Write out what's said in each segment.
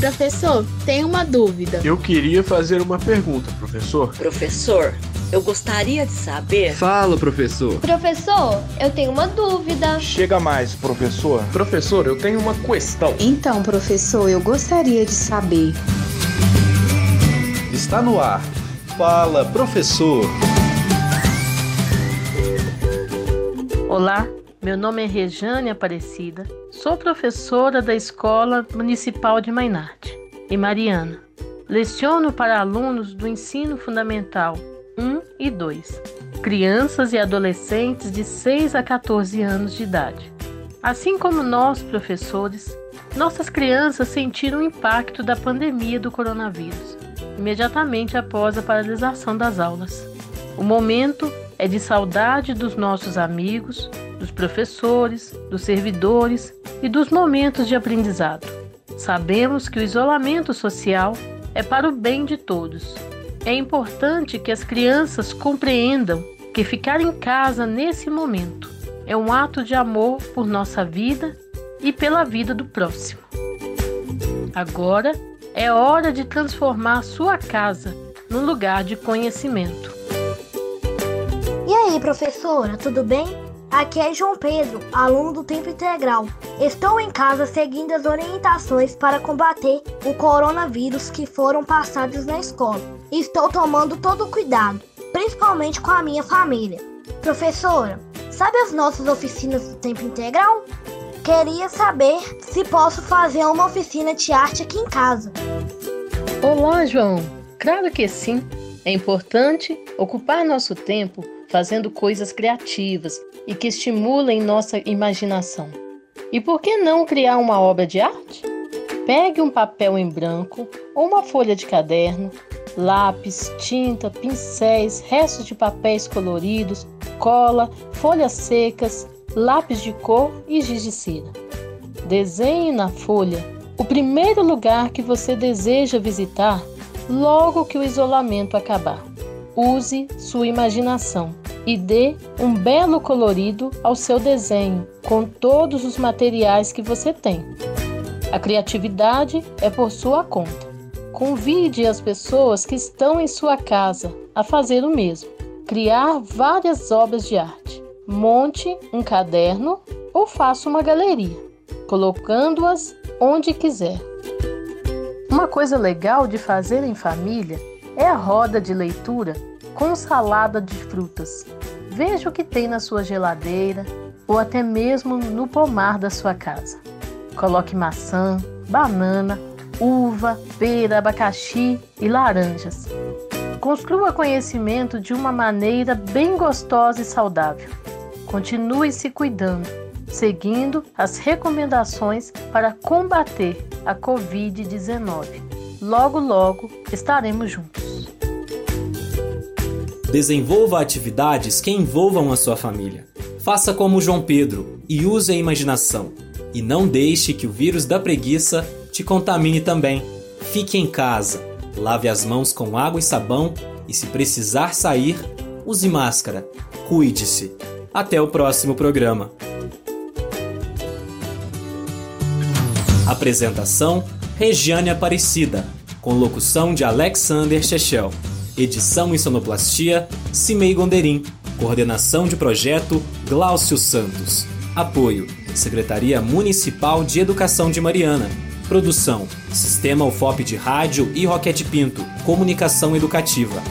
Professor, tenho uma dúvida. Eu queria fazer uma pergunta, professor. Professor, eu gostaria de saber. Fala, professor. Professor, eu tenho uma dúvida. Chega mais, professor. Professor, eu tenho uma questão. Então, professor, eu gostaria de saber. Está no ar. Fala, professor. Olá, meu nome é Rejane Aparecida. Sou professora da Escola Municipal de Mainarte, em Mariana. Leciono para alunos do ensino fundamental 1 e 2, crianças e adolescentes de 6 a 14 anos de idade. Assim como nós, professores, nossas crianças sentiram o impacto da pandemia do coronavírus, imediatamente após a paralisação das aulas. O momento é de saudade dos nossos amigos, dos professores, dos servidores e dos momentos de aprendizado. Sabemos que o isolamento social é para o bem de todos é importante que as crianças compreendam que ficar em casa nesse momento é um ato de amor por nossa vida e pela vida do próximo. Agora é hora de transformar sua casa num lugar de conhecimento. Aí, professora, tudo bem? Aqui é João Pedro, aluno do Tempo Integral. Estou em casa seguindo as orientações para combater o coronavírus que foram passadas na escola. Estou tomando todo o cuidado, principalmente com a minha família. Professora, sabe as nossas oficinas do Tempo Integral? Queria saber se posso fazer uma oficina de arte aqui em casa. Olá, João. Claro que sim. É importante ocupar nosso tempo fazendo coisas criativas e que estimulem nossa imaginação. E por que não criar uma obra de arte? Pegue um papel em branco ou uma folha de caderno, lápis, tinta, pincéis, restos de papéis coloridos, cola, folhas secas, lápis de cor e giz de cera. Desenhe na folha o primeiro lugar que você deseja visitar logo que o isolamento acabar. Use sua imaginação e dê um belo colorido ao seu desenho com todos os materiais que você tem. A criatividade é por sua conta. Convide as pessoas que estão em sua casa a fazer o mesmo. Criar várias obras de arte. Monte um caderno ou faça uma galeria, colocando-as onde quiser. Uma coisa legal de fazer em família é a roda de leitura com salada de frutas. Veja o que tem na sua geladeira ou até mesmo no pomar da sua casa. Coloque maçã, banana, uva, pera, abacaxi e laranjas. Construa conhecimento de uma maneira bem gostosa e saudável. Continue se cuidando, seguindo as recomendações para combater a Covid-19. Logo, logo estaremos juntos. Desenvolva atividades que envolvam a sua família. Faça como João Pedro e use a imaginação. E não deixe que o vírus da preguiça te contamine também. Fique em casa, lave as mãos com água e sabão e, se precisar sair, use máscara. Cuide-se. Até o próximo programa. Apresentação: Regiane Aparecida, com locução de Alexander Chechel. Edição e sonoplastia: Cimei Gonderim. Coordenação de projeto: Gláucio Santos. Apoio: Secretaria Municipal de Educação de Mariana. Produção: Sistema UFOP de Rádio e Roquete Pinto. Comunicação Educativa.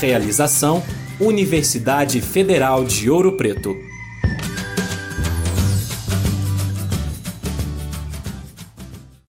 Realização: Universidade Federal de Ouro Preto.